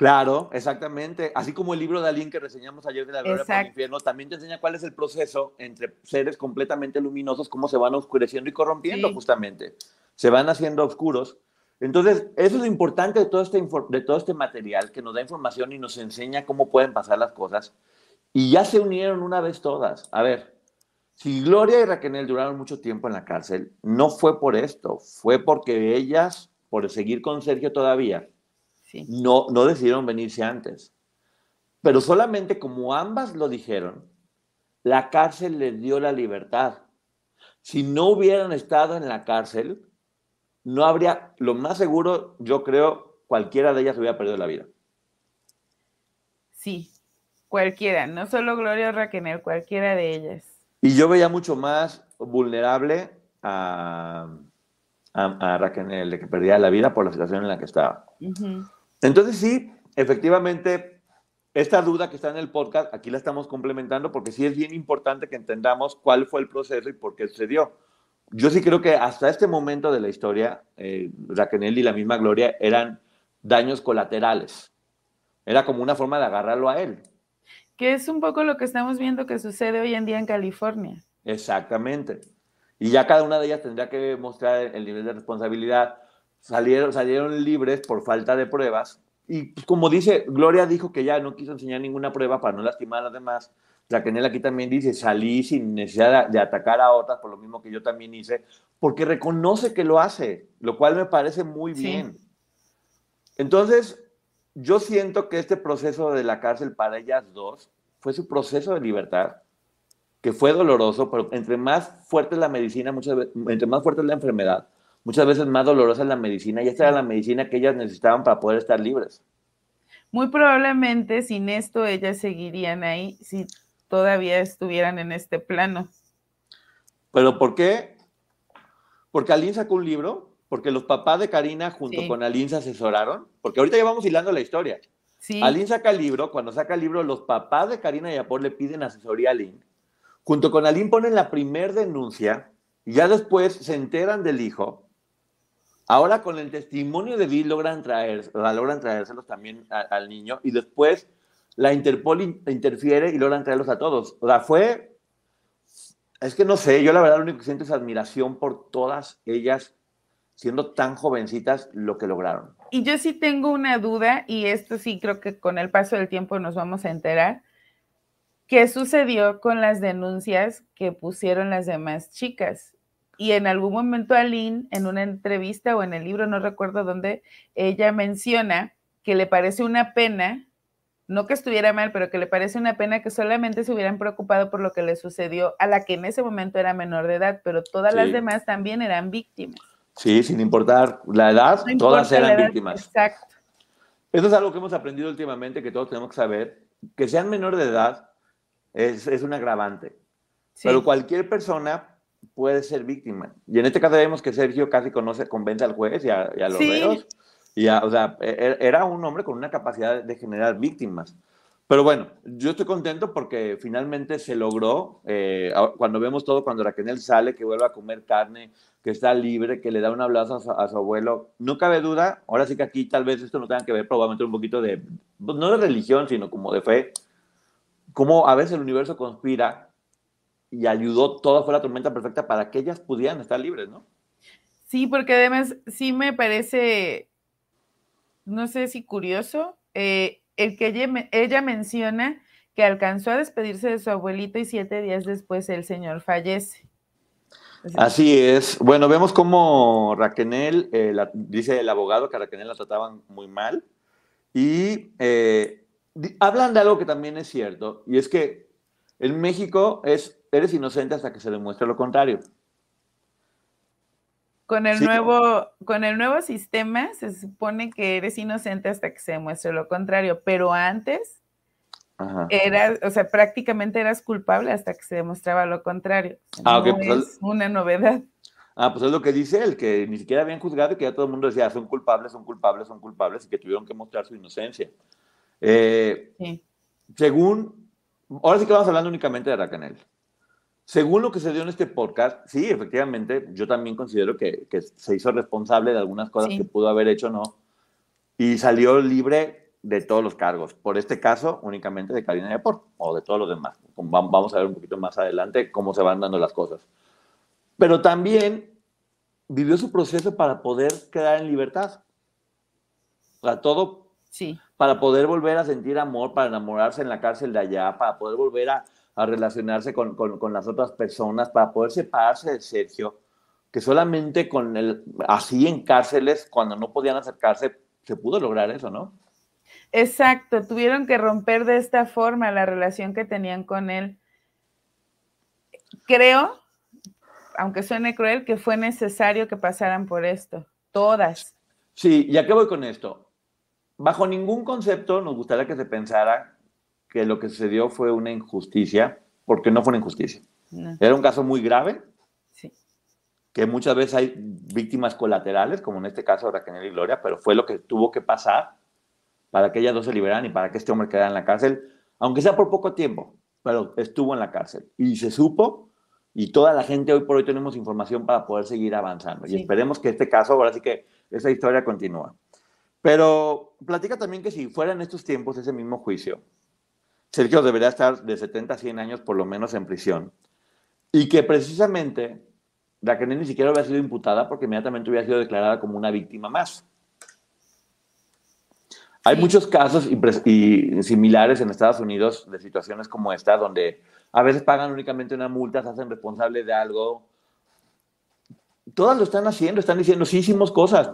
Claro, exactamente. Así como el libro de Alín que reseñamos ayer de la gloria por el infierno, también te enseña cuál es el proceso entre seres completamente luminosos, cómo se van oscureciendo y corrompiendo justamente. Se van haciendo oscuros. Entonces, eso es lo importante de todo, este de todo este material que nos da información y nos enseña cómo pueden pasar las cosas. Y ya se unieron una vez todas. A ver, si Gloria y Raquel duraron mucho tiempo en la cárcel, no fue por esto, fue porque ellas, por seguir con Sergio todavía, no, no decidieron venirse antes. Pero solamente como ambas lo dijeron, la cárcel les dio la libertad. Si no hubieran estado en la cárcel, no habría, lo más seguro, yo creo, cualquiera de ellas hubiera perdido la vida. Sí, cualquiera, no solo Gloria o Raquel, cualquiera de ellas. Y yo veía mucho más vulnerable a, a, Raquel, de que perdía la vida por la situación en la que estaba. Entonces sí, efectivamente, esta duda que está en el podcast, aquí la estamos complementando porque sí es bien importante que entendamos cuál fue el proceso y por qué sucedió. Yo sí creo que hasta este momento de la historia, eh, Raquel y la misma Gloria eran daños colaterales. Era como una forma de agarrarlo a él. Que es un poco lo que estamos viendo que sucede hoy en día en California. Exactamente. Y ya cada una de ellas tendría que mostrar el nivel de responsabilidad salieron, salieron libres por falta de pruebas. Y pues, como dice, Gloria dijo que ya no quiso enseñar ninguna prueba para no lastimar a los demás. Raquel aquí también dice, salí sin necesidad de, atacar a otras, por lo mismo que yo también hice, porque reconoce que lo hace, lo cual me parece muy bien. Entonces, yo siento que este proceso de la cárcel para ellas dos fue su proceso de libertad, que fue doloroso, pero entre más fuerte es la medicina, muchas veces, entre más fuerte es la enfermedad, muchas veces más dolorosa la medicina y esta era la medicina que ellas necesitaban para poder estar libres. Muy probablemente sin esto ellas seguirían ahí si todavía estuvieran en este plano. ¿Pero por qué? Porque Aline sacó un libro, porque los papás de Karina junto con Aline se asesoraron, porque ahorita ya vamos hilando la historia. Sí. Aline saca el libro, cuando saca el libro, los papás de Karina y Apol le piden asesoría a Aline. Junto con Aline ponen la primer denuncia y ya después se enteran del hijo Ahora con el testimonio de Bill logran, traer, logran traérselos también al niño y después la Interpol interfiere y logran traerlos a todos. O sea, fue, es que no sé, yo la verdad lo único que siento es admiración por todas ellas siendo tan jovencitas lo que lograron. Y yo sí tengo una duda, y esto sí creo que con el paso del tiempo nos vamos a enterar, ¿qué sucedió con las denuncias que pusieron las demás chicas? Y en algún momento Aline, en una entrevista o en el libro, no recuerdo dónde, ella menciona que le parece una pena, no que estuviera mal, pero que le parece una pena que solamente se hubieran preocupado por lo que le sucedió a la que en ese momento era menor de edad, pero todas las demás también eran víctimas. Sí, sin importar la edad, todas eran víctimas. Exacto. Eso es algo que hemos aprendido últimamente, que todos tenemos que saber. Que sean menor de edad es, es un agravante. Pero cualquier persona puede ser víctima. Y en este caso vemos que Sergio casi conoce, convence al juez y a, los reos. Y o sea, e, e, era un hombre con una capacidad de generar víctimas. Pero bueno, yo estoy contento porque finalmente se logró. Eh, cuando vemos todo, cuando Raquel sale, que vuelve a comer carne, que está libre, que le da un abrazo a su, abuelo, no cabe duda. Ahora sí que aquí tal vez esto no tenga que ver probablemente un poquito de, pues, no de religión, sino como de fe. Cómo a veces el universo conspira y ayudó, toda fue la tormenta perfecta para que ellas pudieran estar libres, ¿no? Sí, porque además sí me parece, no sé si curioso, eh, el que ella, menciona que alcanzó a despedirse de su abuelito y siete días después el señor fallece. Así es. Bueno, vemos cómo Raquel, eh, dice el abogado que a Raquel la trataban muy mal. Y eh, hablan de algo que también es cierto, y es que en México es eres inocente hasta que se demuestre lo contrario. Con el, nuevo, con el nuevo sistema se supone que eres inocente hasta que se demuestre lo contrario, pero antes eras, o sea, prácticamente eras culpable hasta que se demostraba lo contrario. Ah, pues es una novedad. Ah, pues es lo que dice él, que ni siquiera habían juzgado y que ya todo el mundo decía, son culpables, son culpables, son culpables y que tuvieron que mostrar su inocencia. Eh, sí. Según, ahora sí que vamos hablando únicamente de Racanel. Según lo que se dio en este podcast, sí, efectivamente, yo también considero que, se hizo responsable de algunas cosas que pudo haber hecho, ¿no? Y salió libre de todos los cargos. Por este caso, únicamente de Karina Yapor o de todos los demás. Vamos a ver un poquito más adelante cómo se van dando las cosas. Pero también vivió su proceso para poder quedar en libertad. O sea, todo sí. Para poder volver a sentir amor, para enamorarse en la cárcel de allá, para poder volver a, a relacionarse con, con, las otras personas, para poder separarse de Sergio, que solamente con el, así en cárceles, cuando no podían acercarse, se pudo lograr eso, ¿no? Exacto, tuvieron que romper de esta forma la relación que tenían con él. Creo, aunque suene cruel, que fue necesario que pasaran por esto, todas. Sí, ¿y a qué voy con esto? Bajo ningún concepto nos gustaría que se pensara que lo que sucedió fue una injusticia, porque no fue una injusticia. Era un caso muy grave, sí. que muchas veces hay víctimas colaterales, como en este caso de Raquel y Gloria, pero fue lo que tuvo que pasar para que ellas dos se liberaran y para que este hombre quedara en la cárcel, aunque sea por poco tiempo, pero estuvo en la cárcel. Y se supo, y toda la gente hoy por hoy tenemos información para poder seguir avanzando. Y esperemos que este caso, ahora sí que esa historia continúa. Pero platica también que si fuera en estos tiempos ese mismo juicio, Sergio debería estar de 70 a 100 años por lo menos en prisión. Y que precisamente Raquel ni siquiera hubiera sido imputada porque inmediatamente hubiera sido declarada como una víctima más. Hay muchos casos y, similares en Estados Unidos de situaciones como esta, donde a veces pagan únicamente una multa, se hacen responsables de algo. Todas lo están haciendo, están diciendo, sí hicimos cosas,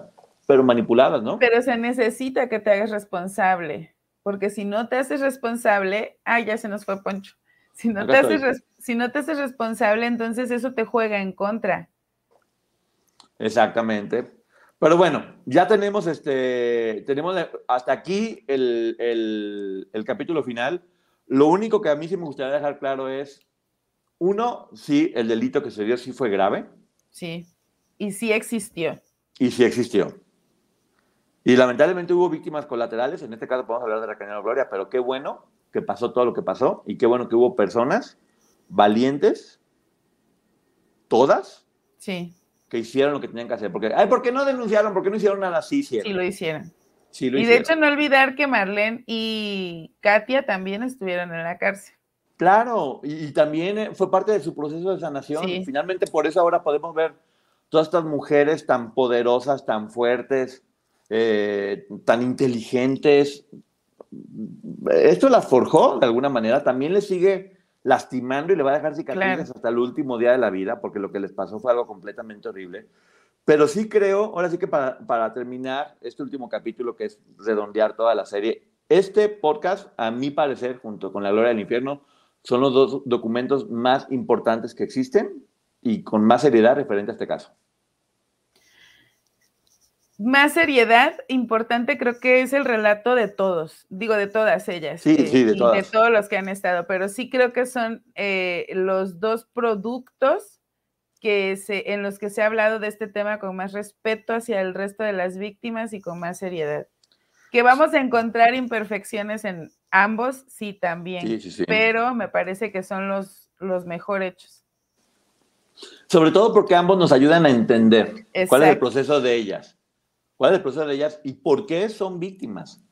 pero manipuladas, ¿no? Pero se necesita que te hagas responsable porque si no te haces responsable, ah, ya se nos fue Poncho. Si no, te haces, si no te haces responsable, entonces eso te juega en contra. Exactamente. Pero bueno, ya tenemos este, tenemos hasta aquí el, el, capítulo final. Lo único que a mí sí me gustaría dejar claro es, uno, sí, el delito que se dio sí fue grave. Sí, y sí existió. Y sí existió. Y lamentablemente hubo víctimas colaterales, en este caso podemos hablar de la Cañada Gloria, pero qué bueno que pasó todo lo que pasó y qué bueno que hubo personas valientes, todas, sí. que hicieron lo que tenían que hacer. Porque, ay, ¿por qué no denunciaron? ¿Por qué no hicieron nada así? Sí, lo hicieron. Sí, lo y de hecho no olvidar que Marlene y Katia también estuvieron en la cárcel. Claro, y, también eh, fue parte de su proceso de sanación. Y finalmente por eso ahora podemos ver todas estas mujeres tan poderosas, tan fuertes, eh, tan inteligentes. Esto la forjó de alguna manera, también le sigue lastimando y le va a dejar cicatrices hasta el último día de la vida, porque lo que les pasó fue algo completamente horrible. Pero sí creo, ahora sí que para, para terminar este último capítulo, que es redondear toda la serie, este podcast, a mi parecer, junto con La Gloria del Infierno, son los dos documentos más importantes que existen y con más seriedad referente a este caso más seriedad importante creo que es el relato de todos, digo de todas ellas. Sí, sí, de de todos los que han estado, pero sí creo que son eh, los dos productos que se, en los que se ha hablado de este tema con más respeto hacia el resto de las víctimas y con más seriedad. Que vamos a encontrar imperfecciones en ambos, sí, también, sí, sí, sí. pero me parece que son los, los mejor hechos. Sobre todo porque ambos nos ayudan a entender cuál es el proceso de ellas cuál es el proceso de ellas y por qué son víctimas.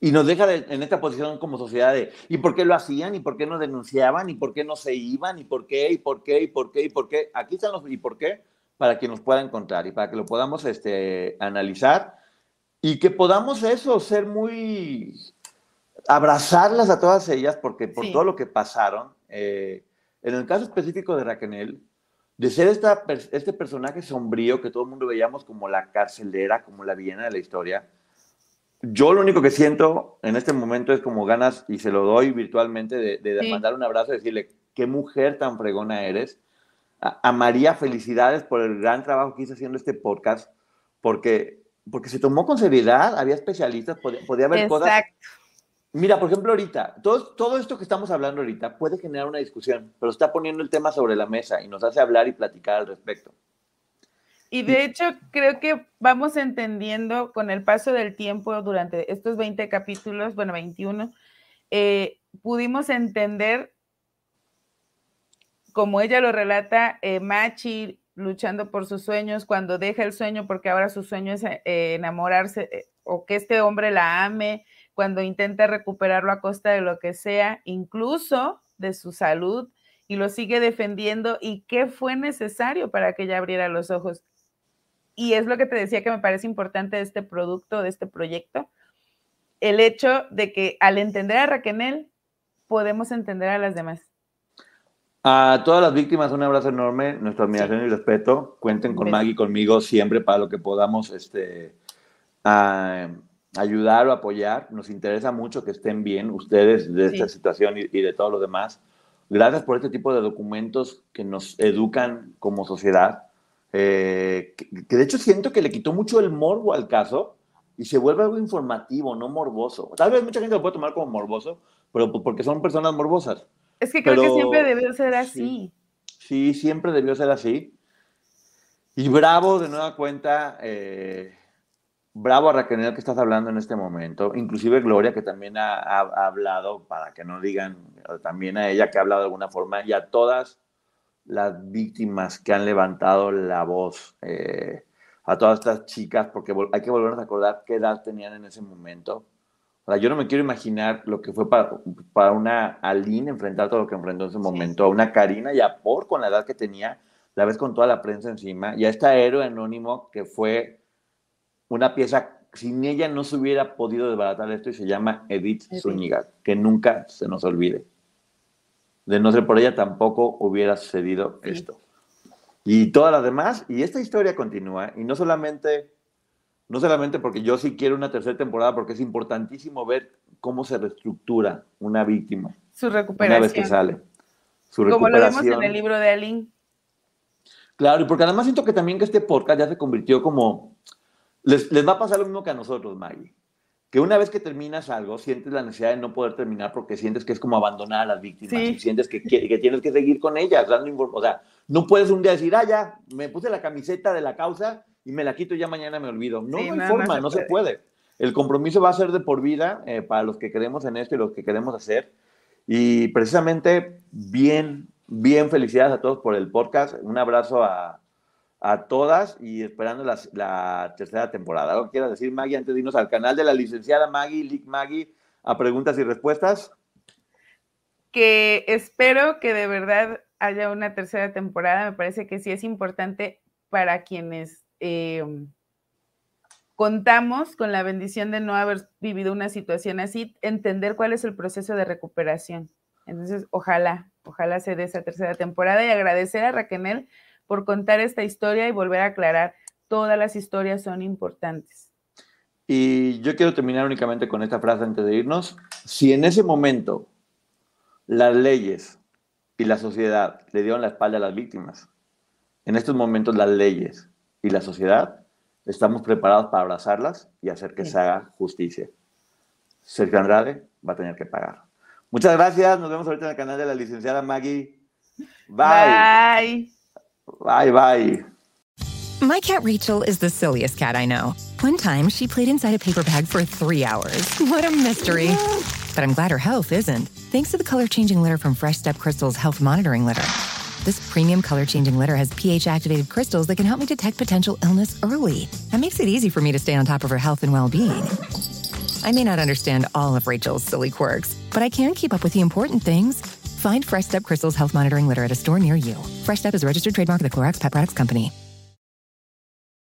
Y nos deja en esta posición como sociedad de, ¿y por qué lo hacían? ¿Y por qué no denunciaban? ¿Y por qué no se iban? ¿Y por qué? ¿Y por qué? ¿Y por qué? ¿Y por qué? Aquí están los ¿y por qué? Para que nos pueda encontrar y para que lo podamos este, analizar y que podamos eso, ser muy, abrazarlas a todas ellas porque por todo lo que pasaron. Eh, en el caso específico de Raquel, de ser esta, este personaje sombrío que todo el mundo veíamos como la carcelera, como la villana de la historia, yo lo único que siento en este momento es como ganas, y se lo doy virtualmente, de, de mandar un abrazo y decirle, qué mujer tan fregona eres. a, María, felicidades por el gran trabajo que hizo haciendo este podcast, porque, porque se tomó con seriedad, había especialistas, podía, haber Exacto. cosas. Mira, por ejemplo, ahorita, todo, todo esto que estamos hablando ahorita puede generar una discusión, pero está poniendo el tema sobre la mesa y nos hace hablar y platicar al respecto. Y de hecho, creo que vamos entendiendo con el paso del tiempo durante estos 20 capítulos, bueno, 21, eh, pudimos entender, como ella lo relata, eh, Machi luchando por sus sueños, cuando deja el sueño porque ahora su sueño es eh, enamorarse eh, o que este hombre la ame, cuando intenta recuperarlo a costa de lo que sea, incluso de su salud, y lo sigue defendiendo y qué fue necesario para que ella abriera los ojos. Y es lo que te decía que me parece importante de este producto, de este proyecto, el hecho de que al entender a Raquel, podemos entender a las demás. A todas las víctimas, un abrazo enorme, nuestra admiración y respeto. Cuenten con Maggie y conmigo siempre para lo que podamos este, ayudar o apoyar. Nos interesa mucho que estén bien ustedes de esta situación y, de todo lo demás. Gracias por este tipo de documentos que nos educan como sociedad. Eh, que, de hecho siento que le quitó mucho el morbo al caso y se vuelve algo informativo, no morboso. Tal vez mucha gente lo puede tomar como morboso, pero porque son personas morbosas. Es que creo que siempre debió ser así. Sí, siempre debió ser así. Y bravo, de nueva cuenta, eh, bravo a Raquel que estás hablando en este momento, inclusive Gloria, que también ha, hablado, para que no digan, también a ella que ha hablado de alguna forma, y a todas las víctimas que han levantado la voz. Eh, a todas estas chicas, porque hay que volvernos a acordar qué edad tenían en ese momento. O sea, yo no me quiero imaginar lo que fue para, para una Aline enfrentar todo lo que enfrentó en ese momento, a una Karina y a Por con la edad que tenía, la vez con toda la prensa encima, y a esta héroe anónimo que fue una pieza, sin ella no se hubiera podido desbaratar esto y se llama Edith, Zúñiga, que nunca se nos olvide. De no ser por ella tampoco hubiera sucedido esto y todas las demás. Y esta historia continúa. Y no solamente, no solamente porque yo sí quiero una tercera temporada, porque es importantísimo ver cómo se reestructura una víctima. Su recuperación. Una vez que sale. Su Como lo vemos en el libro de Aline. Claro, y porque además siento que también que este podcast ya se convirtió como... Les, les va a pasar lo mismo que a nosotros, Maggie que una vez que terminas algo, sientes la necesidad de no poder terminar porque sientes que es como abandonar a las víctimas y sientes que, que, tienes que seguir con ellas. O sea, no puedes un día decir, ah, ya, me puse la camiseta de la causa y me la quito y ya mañana me olvido. No, no hay forma, no, se, puede. El compromiso va a ser de por vida eh, para los que creemos en esto y los que queremos hacer. Y precisamente, bien, bien felicidades a todos por el podcast. Un abrazo a, a todas y esperando la, tercera temporada. ¿Algo quieras decir, Maggie, antes de irnos al canal de la licenciada Maggie, Lick Maggie, a preguntas y respuestas? Que espero que de verdad haya una tercera temporada. Me parece que sí es importante para quienes em, contamos con la bendición de no haber vivido una situación así, entender cuál es el proceso de recuperación. Entonces, ojalá, ojalá se dé esa tercera temporada y agradecer a Raquel por contar esta historia y volver a aclarar, todas las historias son importantes. Y yo quiero terminar únicamente con esta frase antes de irnos. Si en ese momento las leyes y la sociedad le dieron la espalda a las víctimas, en estos momentos las leyes y la sociedad estamos preparados para abrazarlas y hacer que se haga justicia. Sergio Andrade va a tener que pagar. Muchas gracias. Nos vemos ahorita en el canal de la licenciada Maggie. Bye. Bye. Bye bye. My cat Rachel is the silliest cat I know. One time, she played inside a paper bag for three hours. What a mystery. But I'm glad her health isn't, thanks to the color changing litter from Fresh Step Crystal's Health Monitoring Litter. This premium color changing litter has pH activated crystals that can help me detect potential illness early. That makes it easy for me to stay on top of her health and well being. I may not understand all of Rachel's silly quirks, but I can keep up with the important things Find Fresh Step Crystal's health monitoring litter at a store near you. Fresh Step is a registered trademark of the Clorox Pet Products Company.